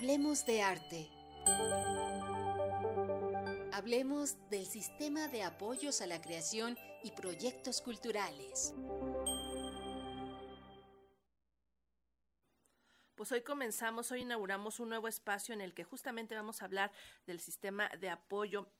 Hablemos de arte. Hablemos del sistema de apoyos a la creación y proyectos culturales. Pues hoy comenzamos, hoy inauguramos un nuevo espacio en el que justamente vamos a hablar del sistema de apoyo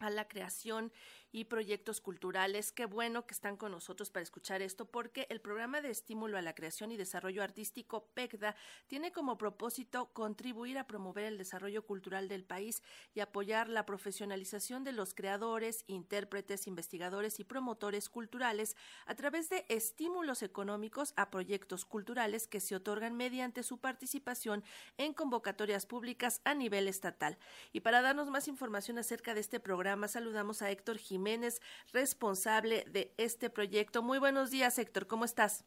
a la creación y proyectos culturales. Qué bueno que están con nosotros para escuchar esto porque el programa de estímulo a la creación y desarrollo artístico PECDA tiene como propósito contribuir a promover el desarrollo cultural del país y apoyar la profesionalización de los creadores, intérpretes, investigadores y promotores culturales a través de estímulos económicos a proyectos culturales que se otorgan mediante su participación en convocatorias públicas a nivel estatal. Y para darnos más información acerca de este programa, saludamos a Héctor Jiménez Jiménez, responsable de este proyecto. Muy buenos días, Héctor, ¿cómo estás?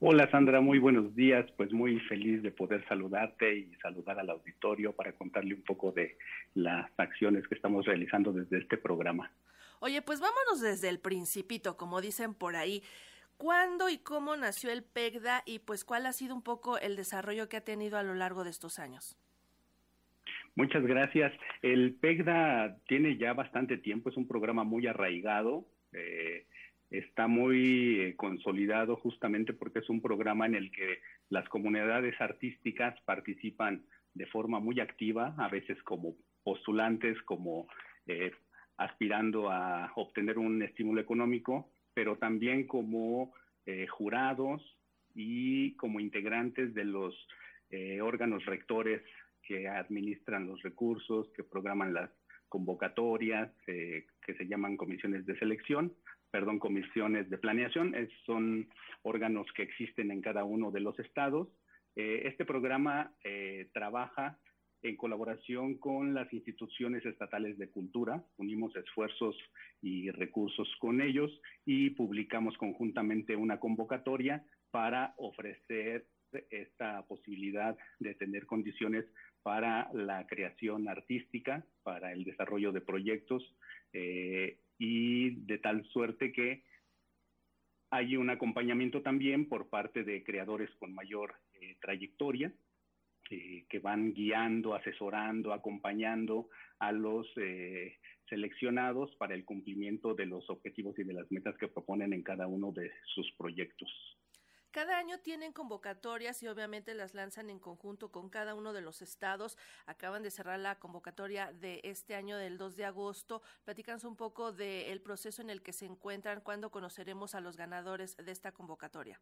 Hola Sandra, muy buenos días. Pues muy feliz de poder saludarte y saludar al auditorio para contarle un poco de las acciones que estamos realizando desde este programa. Oye, pues vámonos desde el principito, como dicen por ahí. ¿Cuándo y cómo nació el PEGDA y pues cuál ha sido un poco el desarrollo que ha tenido a lo largo de estos años? Muchas gracias. El PEGDA tiene ya bastante tiempo, es un programa muy arraigado, eh, está muy eh, consolidado justamente porque es un programa en el que las comunidades artísticas participan de forma muy activa, a veces como postulantes, como eh, aspirando a obtener un estímulo económico, pero también como jurados y como integrantes de los órganos rectores que administran los recursos, que programan las convocatorias, eh, que se llaman comisiones de selección, perdón, comisiones de planeación, son órganos que existen en cada uno de los estados. Eh, este programa eh, trabaja en colaboración con las instituciones estatales de cultura, unimos esfuerzos y recursos con ellos y publicamos conjuntamente una convocatoria para ofrecer esta posibilidad de tener condiciones para la creación artística, para el desarrollo de proyectos eh, y de tal suerte que hay un acompañamiento también por parte de creadores con mayor eh, trayectoria eh, que van guiando, asesorando, acompañando a los seleccionados para el cumplimiento de los objetivos y de las metas que proponen en cada uno de sus proyectos. Cada año tienen convocatorias y obviamente las lanzan en conjunto con cada uno de los estados. Acaban de cerrar la convocatoria de este año del 2 de agosto. Platícanos un poco del proceso en el que se encuentran, cuándo conoceremos a los ganadores de esta convocatoria.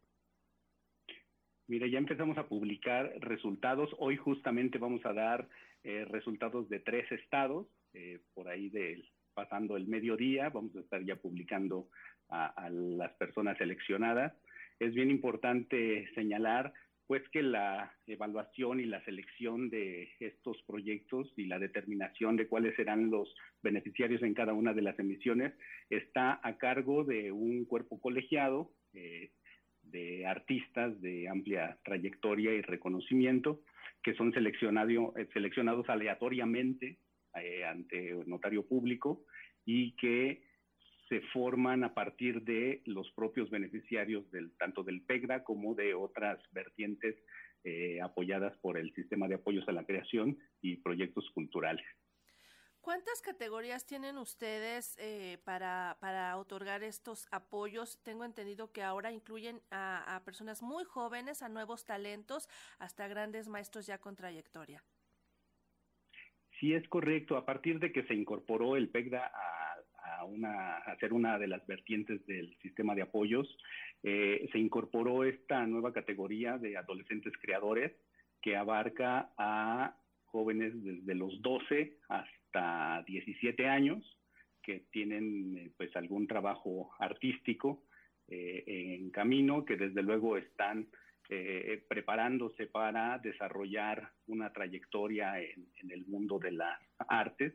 Mira, ya empezamos a publicar resultados. Hoy justamente vamos a dar eh, resultados de tres estados, eh, por ahí de pasando el mediodía, vamos a estar ya publicando a las personas seleccionadas es bien importante señalar pues que la evaluación y la selección de estos proyectos y la determinación de cuáles serán los beneficiarios en cada una de las emisiones está a cargo de un cuerpo colegiado eh, de artistas de amplia trayectoria y reconocimiento que son eh, seleccionados aleatoriamente eh, ante notario público y que se forman a partir de los propios beneficiarios del, tanto del PEGDA como de otras vertientes eh, apoyadas por el sistema de apoyos a la creación y proyectos culturales. ¿Cuántas categorías tienen ustedes eh, para, para, otorgar estos apoyos? Tengo entendido que ahora incluyen a, a, personas muy jóvenes, a nuevos talentos, hasta grandes maestros ya con trayectoria. Sí, es correcto. A partir de que se incorporó el PEGDA a a, una, una de las vertientes del sistema de apoyos, eh, se incorporó esta nueva categoría de adolescentes creadores que abarca a jóvenes desde los 12 hasta 17 años que tienen eh, pues algún trabajo artístico eh, en camino, que desde luego están preparándose para desarrollar una trayectoria en, el mundo de las artes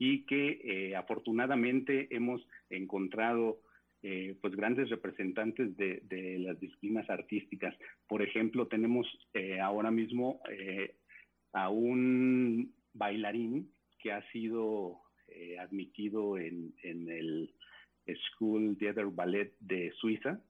y que eh, afortunadamente hemos encontrado eh, pues grandes representantes de, las disciplinas artísticas. Por ejemplo, tenemos eh, ahora mismo a un bailarín que ha sido admitido en, el School Theater Ballet de Suiza.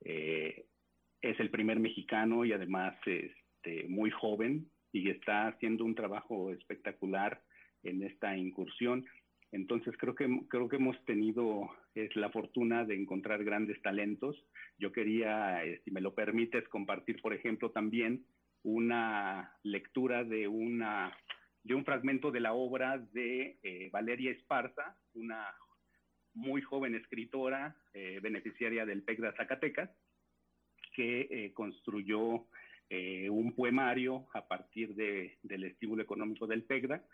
es el primer mexicano y además este, muy joven y está haciendo un trabajo espectacular en esta incursión. Entonces creo que creo que hemos tenido es la fortuna de encontrar grandes talentos. Yo quería, eh, si me lo permites, compartir, por ejemplo, también una lectura de una de un fragmento de la obra de eh, Valeria Esparza, una muy joven escritora, eh, beneficiaria del PECDA Zacatecas, que construyó un poemario a partir de, del estímulo económico del PECDA